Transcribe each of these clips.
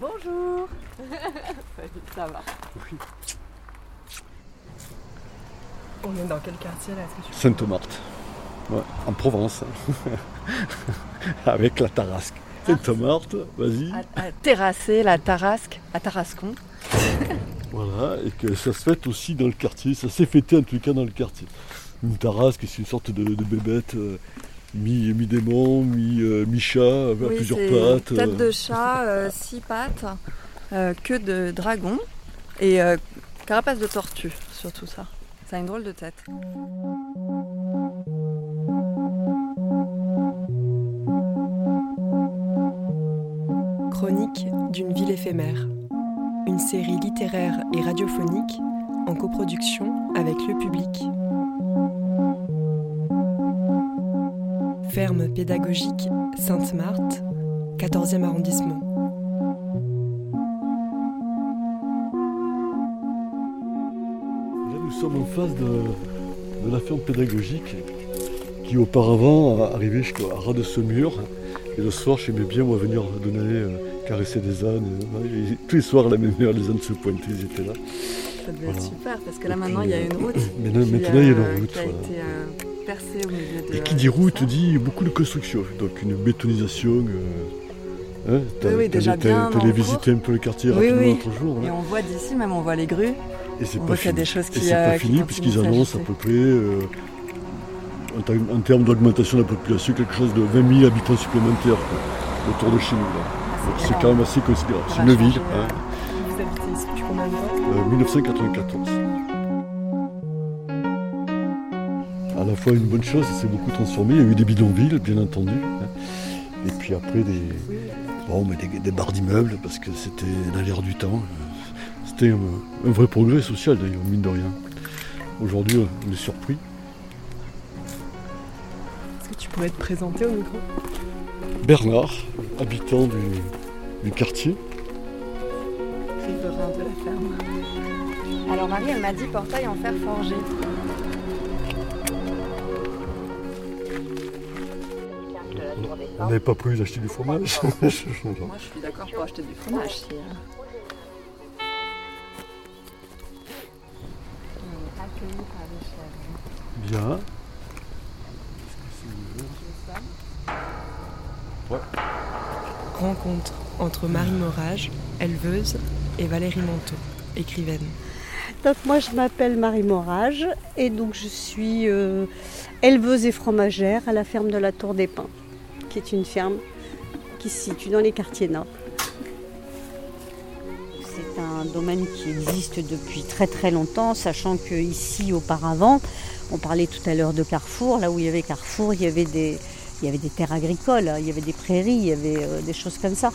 Bonjour Ça va. On est dans quel quartier là? Sainte-Marthe, ouais, en Provence, avec la Tarasque. Sainte-Marthe, vas-y. À, à terrasser la Tarasque, à Tarascon. Voilà, et que ça se fête aussi dans le quartier, ça s'est fêté en tout cas dans le quartier. Une Tarasque, c'est une sorte de, de bébête euh, mi-démon, mi, euh, mi-chat, avec Oui, plusieurs pattes. Tête euh. de chat, euh, six pattes, euh, queue de dragon et euh, carapace de tortue sur tout ça. Ça a une drôle de tête. Chronique d'une ville éphémère. Une série littéraire et radiophonique en coproduction avec le public. Ferme pédagogique Sainte-Marthe, 14e arrondissement. Là, nous sommes en face de, la ferme pédagogique qui auparavant arrivait jusqu'à ras de ce mur. Et le soir, j'aimais bien moi, venir donner, euh, caresser des ânes. Tous les soirs, à la même heure, les ânes se pointaient, ils étaient là. Ça devait Voilà. être super parce que là maintenant il y a euh, une route. Qui, maintenant, il y a une euh, route, Qui a voilà. été euh, percée au milieu de. Et qui dit route dit beaucoup de construction, donc une bétonisation. Euh, hein, t'as- Oui, déjà bien allé visiter un peu le quartier Oui, rapidement oui. l'autre jour. Et on voit d'ici même, on voit les grues. Et c'est on pas voit qu'il y a fini. des choses Et qui, c'est euh, pas fini puisqu'ils annoncent à peu près, euh, en, termes- en termes d'augmentation de la population, quelque chose de 20 000 habitants supplémentaires quoi, autour de chez nous. là. Donc c'est quand même assez considérable. C'est une ville, changer, hein, Vous habitez ici depuis combien de temps euh, 1994. À la fois une bonne chose, ça s'est beaucoup transformé. Il y a eu des bidonvilles, bien entendu. hein. Et puis après des, bon, mais des, des barres d'immeubles, parce que c'était dans l'air du temps. C'était un, un vrai progrès social d'ailleurs, mine de rien. Aujourd'hui, on est surpris. Est-ce que tu pourrais te présenter au micro? Bernard, habitant du, du quartier. Riverain de la ferme. Alors Marie, elle m'a dit portail en fer forgé. On n'avait pas prévu d'acheter du fromage. Moi, je suis d'accord pour acheter du fromage. Si, chèvres. Bien. Rencontre entre Marie Morage, éleveuse, et Valérie Manteau, écrivaine. Donc moi je m'appelle Marie Morage et donc je suis euh, éleveuse et fromagère à la ferme de la Tour des Pins, qui est une ferme qui se situe dans les quartiers nord. C'est un domaine qui existe depuis très très longtemps, sachant que ici auparavant, on parlait tout à l'heure de Carrefour, là où il y avait Carrefour, il y avait des, il y avait des terres agricoles, il y avait des prairies, il y avait euh, des choses comme ça.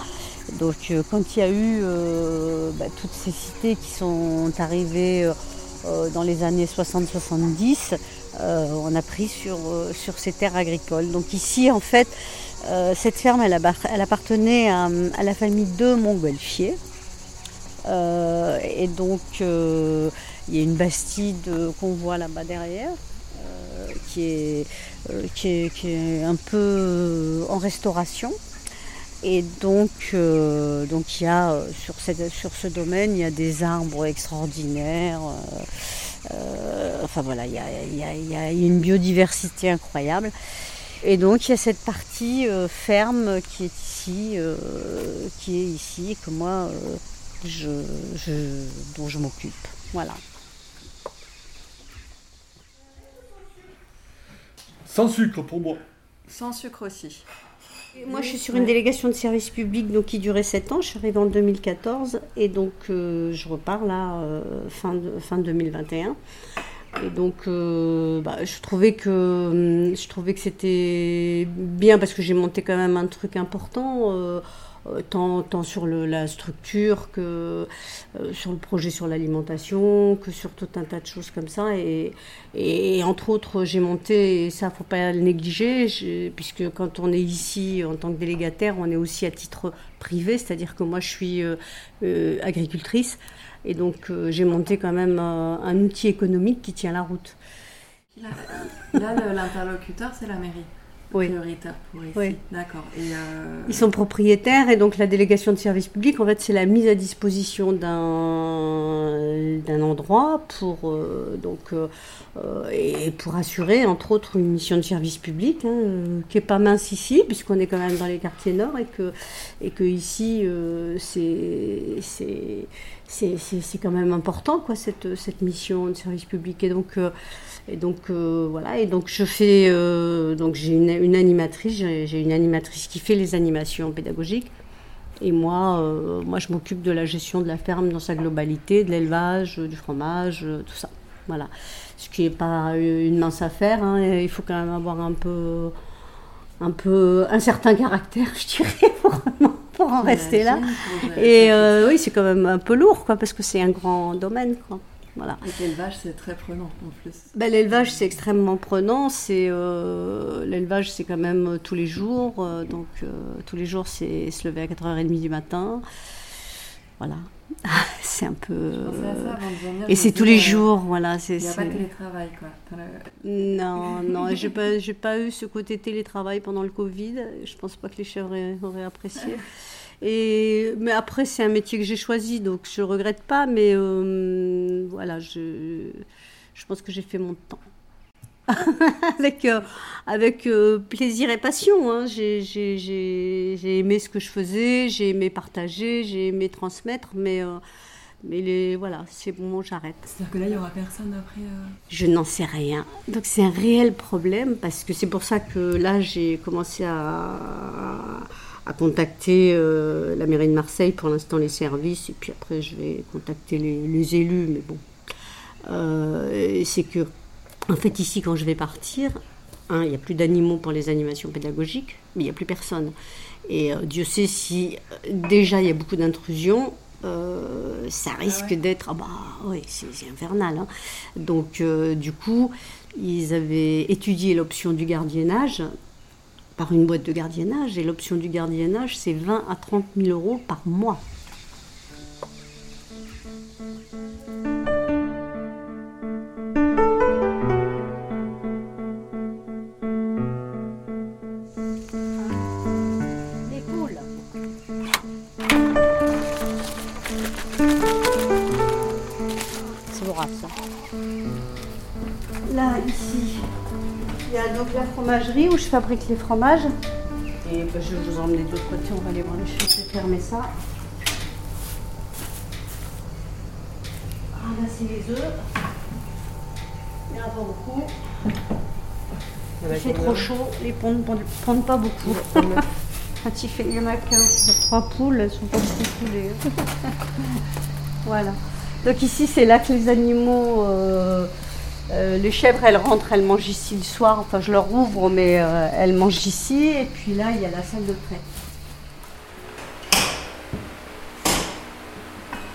Donc euh, quand il y a eu euh, bah, toutes ces cités qui sont arrivées dans les années 60-70, euh, on a pris sur, sur ces terres agricoles. Donc ici en fait, cette ferme elle, appartenait à, à la famille de Montgolfier. Et donc il y a une bastide qu'on voit là-bas derrière. Qui est, euh, qui, est, qui est un peu euh, en restauration. Et donc, euh, donc il y a sur, cette- sur ce domaine, il y a des arbres extraordinaires. enfin voilà, il y a, il y a- il y a une biodiversité incroyable. Et donc il y a cette partie ferme qui est ici, qui est ici, que moi, je, je- dont je m'occupe. Voilà. Sans sucre pour moi. Sans sucre aussi. Moi, je suis sur une délégation de service public donc, qui durait 7 ans. Je suis arrivée en 2014 et donc euh, je repars là euh, fin, de- fin 2021. Et donc, euh, bah, je trouvais que hum, je trouvais que c'était bien parce que j'ai monté quand même un truc important, tant, tant sur la structure que euh, sur le projet sur l'alimentation, que sur tout un tas de choses comme ça. Et, entre autres, j'ai monté, et ça faut pas le négliger, puisque quand on est ici en tant que délégataire, on est aussi à titre privé, c'est-à-dire que moi je suis euh, euh, agricultrice. Et donc euh, j'ai monté quand même euh, un outil économique qui tient la route. Là, l'interlocuteur, c'est la mairie. Oui. prioritaire pour ici. Oui. D'accord. Euh, Ils sont propriétaires et donc la délégation de service public, en fait, c'est la mise à disposition d'un d'un endroit pour euh, donc euh, et pour assurer entre autres une mission de service public hein, qui est pas mince ici puisqu'on est quand même dans les quartiers nord et que et que ici c'est c'est c'est quand même important quoi cette cette mission de service public et donc euh, et donc euh, voilà, et donc je fais euh, donc j'ai une, une animatrice, j'ai une animatrice qui fait les animations pédagogiques. Et moi, moi je m'occupe de la gestion de la ferme dans sa globalité, de l'élevage, du fromage, tout ça. Voilà. Ce qui n'est pas une mince affaire. hein, il faut quand même avoir un peu, un peu un certain caractère, je dirais, pour, pour en rester là. gérer Et euh, oui, c'est quand même un peu lourd, quoi, parce que c'est un grand domaine, quoi. Voilà. Et l'élevage, c'est très prenant en plus. Ben, l'élevage, c'est extrêmement prenant. C'est euh, l'élevage, c'est quand même euh, tous les jours. euh, donc euh, tous les jours, c'est se lever à 4h30 du matin. Voilà. C'est un peu. Venir, et c'est tous les euh, jours, voilà. C'est, Il n'y a pas de télétravail, quoi. Le- Non, non, j'ai pas, j'ai pas eu ce côté télétravail pendant le Covid. Je pense pas que les chefs auraient, auraient apprécié. Et mais après, c'est un métier que j'ai choisi, donc je regrette pas. Mais euh, voilà, je, je pense que j'ai fait mon temps. avec euh, avec euh, plaisir et passion. hein. J'ai, j'ai aimé ce que je faisais, j'ai aimé partager, j'ai aimé transmettre, mais, euh, mais les, voilà, c'est bon, j'arrête. C'est-à-dire que là, il n'y aura personne après. Je n'en sais rien. Donc c'est un réel problème parce que c'est pour ça que là j'ai commencé à, à contacter la mairie de Marseille pour l'instant les services et puis après je vais contacter les, les élus. Mais bon, c'est que en fait ici quand je vais partir, hein, il n'y a plus d'animaux pour les animations pédagogiques, mais il n'y a plus personne. Et euh, Dieu sait si euh, déjà il y a beaucoup d'intrusions. euh, ça risque ouais d'être ah bah oui c'est c'est infernal hein. donc euh, du coup ils avaient étudié l'option du gardiennage par une boîte de gardiennage et l'option du gardiennage c'est 20 à 30 000 euros par mois Là, ici, il y a donc la fromagerie où je fabrique les fromages. Et ben, je vais vous emmener de l'autre côté, on va aller voir les choses. Je vais fermer ça. Ramasser les œufs. Il n'y en a pas beaucoup. Il fait trop chaud, les ponts ne pondent- pas beaucoup. Quand il, fait, il y en a 15, trois poules, elles sont pas beaucoup poulées. voilà. Donc ici, c'est là que les animaux, euh, euh, les chèvres, elles rentrent, elles mangent ici le soir. Enfin, je leur ouvre, mais euh, elles mangent ici. Et puis là, il y a la salle de traite.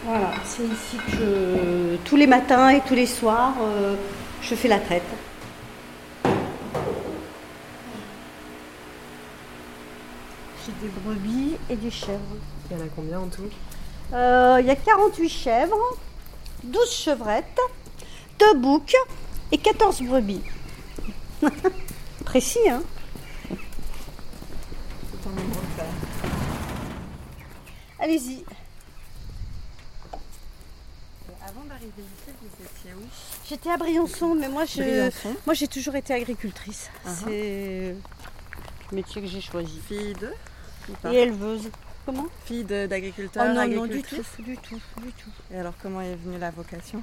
Voilà, c'est ici que je, tous les matins et tous les soirs, je fais la traite. J'ai des brebis et des chèvres. Il y en a combien en tout? Il y a 48 chèvres, 12 chevrettes, 2 boucs et 14 brebis. Précis, hein C'est un nombre de faire. Allez-y. Avant d'arriver ici, vous étiez où? J'étais à Briançon, mais moi je, Briançon. moi j'ai toujours été agricultrice. Ah ah. C'est le métier que j'ai choisi. Fille de? Et éleveuse. Comment Fille d'agriculteur, Oh non, non, du tout, du tout, du tout. Et alors, comment est venue la vocation?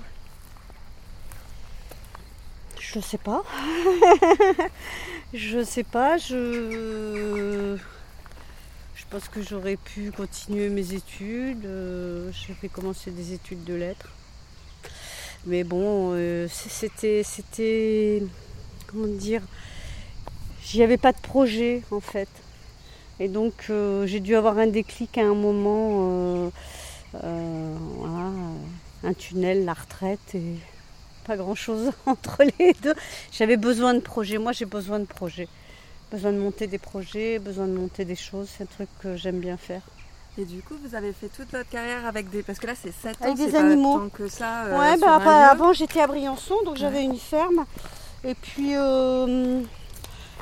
Je sais pas. je sais pas. Je. Je pense que j'aurais pu continuer mes études. euh, J'avais commencé des études de lettres. Mais bon, euh, c'était. C'était. Comment dire? J'y avais pas de projet en fait. Et donc euh, j'ai dû avoir un déclic à un moment. euh, euh, voilà, un tunnel, la retraite et pas grand chose entre les deux. J'avais besoin de projets. Moi, j'ai besoin de projets. Besoin de monter des projets, besoin de monter des choses. C'est un truc que j'aime bien faire. Et du coup, vous avez fait toute votre carrière avec des. Parce que là, c'est 7 ans. Avec des pas animaux. tant que ça. euh, ouais, bah, avant, j'étais à Briançon, donc j'avais une ferme. Et puis, euh,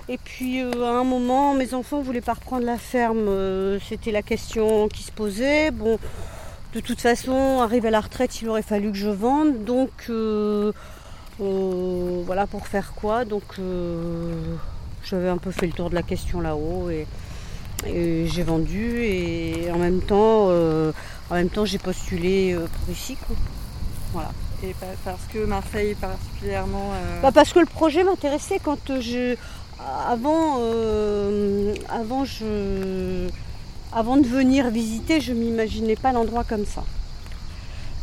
Et puis à un moment, mes enfants ne voulaient pas reprendre la ferme. C'était la question qui se posait. Bon, de toute façon, arrivé à la retraite, il aurait fallu que je vende. Donc voilà pour faire quoi. Donc j'avais un peu fait le tour de la question là-haut et, j'ai vendu et en même temps, en même temps j'ai postulé pour ici. Voilà. Et parce que Marseille particulièrement. Euh, bah parce que le projet m'intéressait quand je. Avant, euh, avant, de venir visiter, je m'imaginais pas l'endroit comme ça.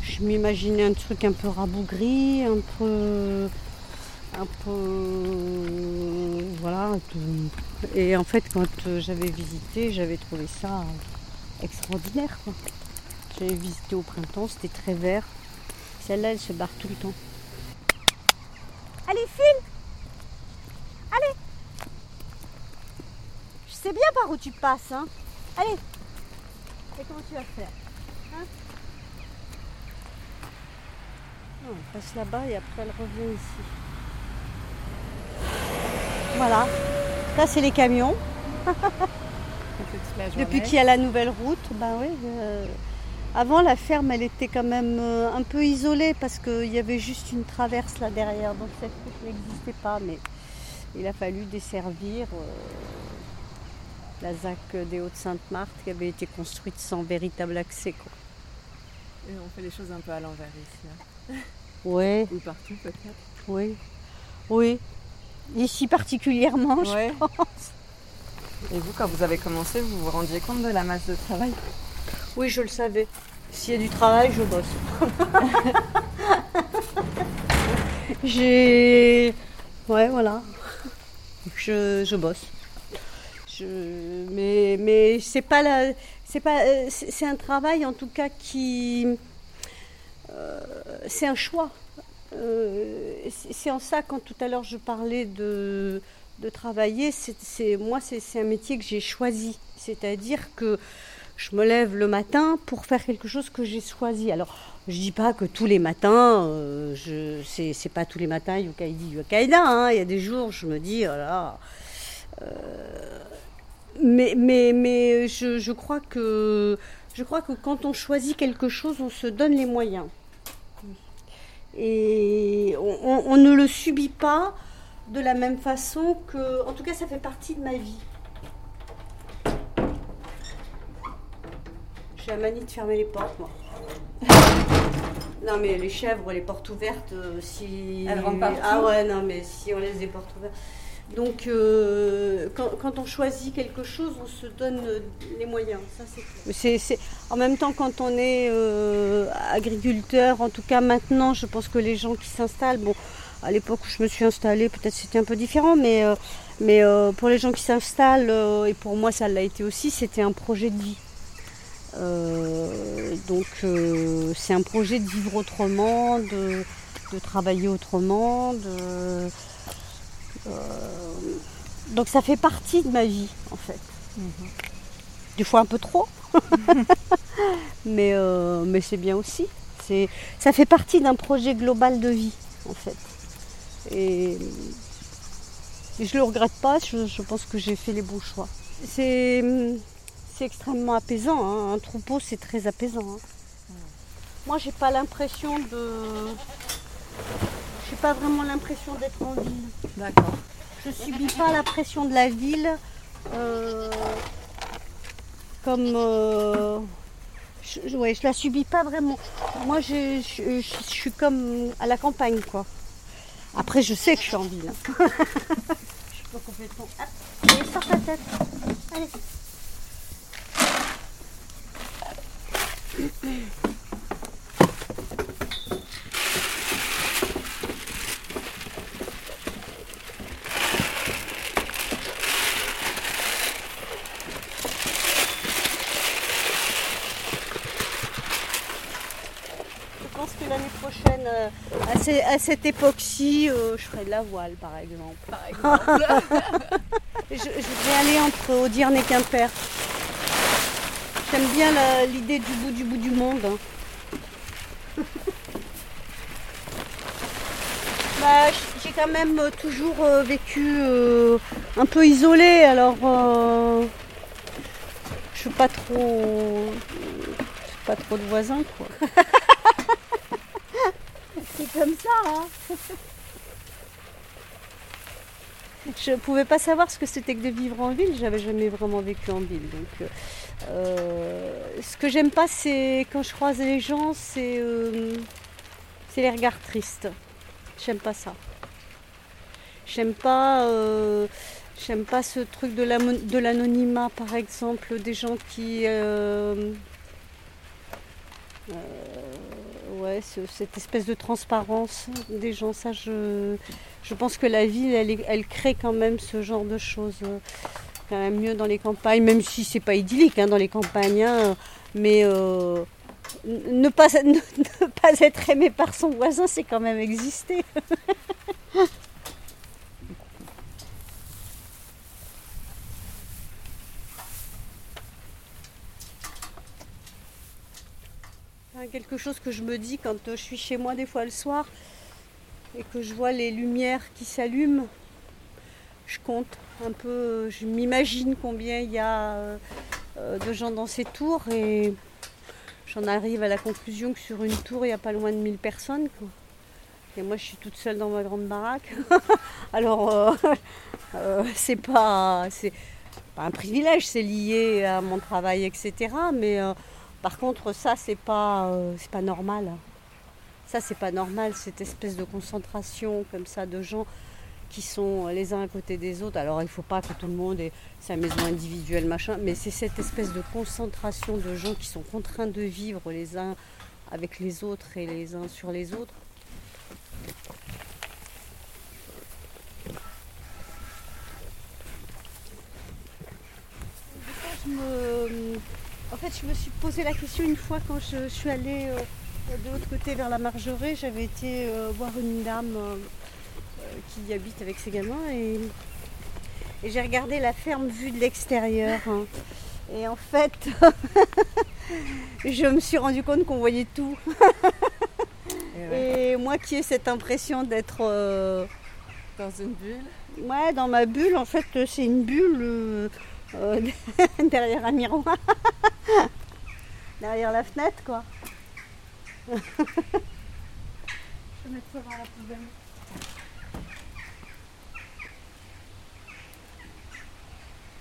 Je m'imaginais un truc un peu rabougri, un peu. Un peu. Voilà. Et en fait, quand j'avais visité, j'avais trouvé ça extraordinaire. J'avais visité au printemps, c'était très vert. Celle-là, elle se barre tout le temps. Allez, file Allez Je sais bien par où tu passes, hein Allez Et comment tu vas faire hein? Non, Elle passe là-bas et après elle revient ici. Voilà. Là, c'est les camions. Depuis qu'il y a la nouvelle route, ben oui. Euh, avant, la ferme, elle était quand même euh, un peu isolée parce qu'il y avait juste une traverse là derrière, donc cette route n'existait pas. Mais il a fallu desservir euh, la ZAC des Hauts-de-Sainte-Marthe qui avait été construite sans véritable accès. Quoi. Et on fait les choses un peu à l'envers ici. Hein. Oui. Ou partout peut-être. Oui. Oui. Ici particulièrement, je pense. Et vous, quand vous avez commencé, vous vous rendiez compte de la masse de travail? Oui, je le savais. S'il y a du travail, je bosse. J'ai. Ouais, voilà. Je, bosse. Mais, mais c'est pas la. C'est pas. Euh, c'est un travail en tout cas qui. Euh, c'est un choix. Euh, c'est en ça quand tout à l'heure je parlais de, de travailler, c'est moi c'est un métier que j'ai choisi. C'est-à-dire que je me lève le matin pour faire quelque chose que j'ai choisi. Alors, je dis pas que tous les matins, c'est, pas tous les matins Yukaidi Yukaida. Hein. Il y a des jours, je me dis, voilà. Oh mais mais, mais je, je, crois que, je crois que quand on choisit quelque chose, on se donne les moyens. Et on, on ne le subit pas de la même façon que. En tout cas, ça fait partie de ma vie. J'ai la manie de fermer les portes, moi. non, mais les chèvres, les portes ouvertes, euh, si. Elles rentrent partout. Ah ouais, non, mais si on laisse des portes ouvertes. Donc, euh, quand, on choisit quelque chose, on se donne les moyens. Ça, c'est, En même temps, quand on est euh, agriculteur, en tout cas maintenant, je pense que les gens qui s'installent, bon, à l'époque où je me suis installée, peut-être c'était un peu différent, mais, mais pour les gens qui s'installent, et pour moi ça l'a été aussi, c'était un projet de vie. Euh, donc euh, c'est un projet de vivre autrement, de, travailler autrement. De, euh, donc ça fait partie de ma vie en fait. Mhm. Des fois un peu trop, mais, mais c'est bien aussi. Ça fait partie d'un projet global de vie en fait. Et, je ne le regrette pas, je, je pense que j'ai fait les bons choix. C'est extrêmement apaisant. Hein. Un troupeau, c'est très apaisant. Hein. Moi, j'ai pas l'impression de. Pas vraiment l'impression d'être en ville. D'accord. Je subis pas la pression de la ville. Euh, comme. Euh, je, ouais, je la subis pas vraiment. Moi, je, je, suis comme à la campagne, quoi. Après, je sais que je suis en ville. je suis pas complètement. allez, sors ta tête. Allez. À, cette époque-ci, euh, je ferais de la voile, par exemple. Par exemple. je, vais aller entre Audierne et Quimper. J'aime bien l'idée du bout du bout du monde. Hein. Bah, j'ai quand même euh, toujours euh, vécu euh, un peu isolée, alors je suis pas trop, pas trop de voisins quoi. C'est comme ça. Hein je pouvais pas savoir ce que c'était que de vivre en ville. J'avais jamais vraiment vécu en ville, donc. ce que j'aime pas, c'est quand je croise les gens, c'est c'est les regards tristes. J'aime pas ça. J'aime pas, euh, j'aime pas ce truc de l'anonymat, par exemple, des gens qui. Euh, euh, ouais, cette espèce de transparence des gens, ça, je, je pense que la ville, elle, elle, crée quand même ce genre de choses. Quand même mieux dans les campagnes, même si c'est pas idyllique hein, dans les campagnes, hein, mais ne pas, ne, pas être aimé par son voisin, c'est quand même exister. Quelque chose que je me dis quand je suis chez moi des fois le soir et que je vois les lumières qui s'allument, je compte un peu, je m'imagine combien il y a euh, de gens dans ces tours et j'en arrive à la conclusion que sur une tour, il n'y a pas loin de 1000 personnes. Et moi, je suis toute seule dans ma grande baraque. Alors, euh, euh, c'est pas, c'est pas un privilège, c'est lié à mon travail, etc. Mais euh, par contre, ça, c'est pas, c'est pas normal. Ça, c'est pas normal, cette espèce de concentration comme ça de gens qui sont les uns à côté des autres. Alors il ne faut pas que tout le monde ait sa maison individuelle, machin, mais c'est cette espèce de concentration de gens qui sont contraints de vivre les uns avec les autres et les uns sur les autres. En fait, je me suis posé la question une fois quand je, suis allée euh, de l'autre côté vers la Margerée. J'avais été euh, voir une dame euh, qui habite avec ses gamins et, j'ai regardé la ferme vue de l'extérieur. Hein. Et en fait, je me suis rendu compte qu'on voyait tout. et, moi qui ai cette impression d'être dans une bulle. Ouais, dans ma bulle, en fait, c'est une bulle euh, derrière un miroir. derrière la fenêtre, quoi. je vais mettre ça dans la poubelle.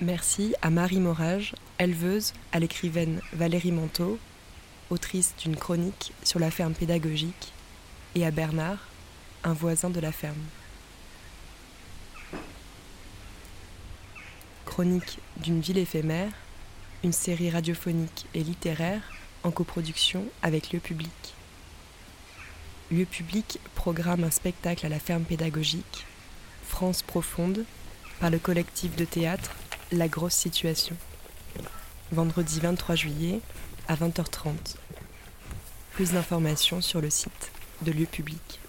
Merci à Marie Morage, éleveuse, à l'écrivaine Valérie Manteau, autrice d'une chronique sur la ferme pédagogique, et à Bernard, un voisin de la ferme. Chronique d'une ville éphémère, une série radiophonique et littéraire en coproduction avec Lieu Public. Lieu Public programme un spectacle à la ferme pédagogique, France profonde, par le collectif de théâtre la grosse situation. Vendredi 23 juillet à 20h30. Plus d'informations sur le site de lieu public.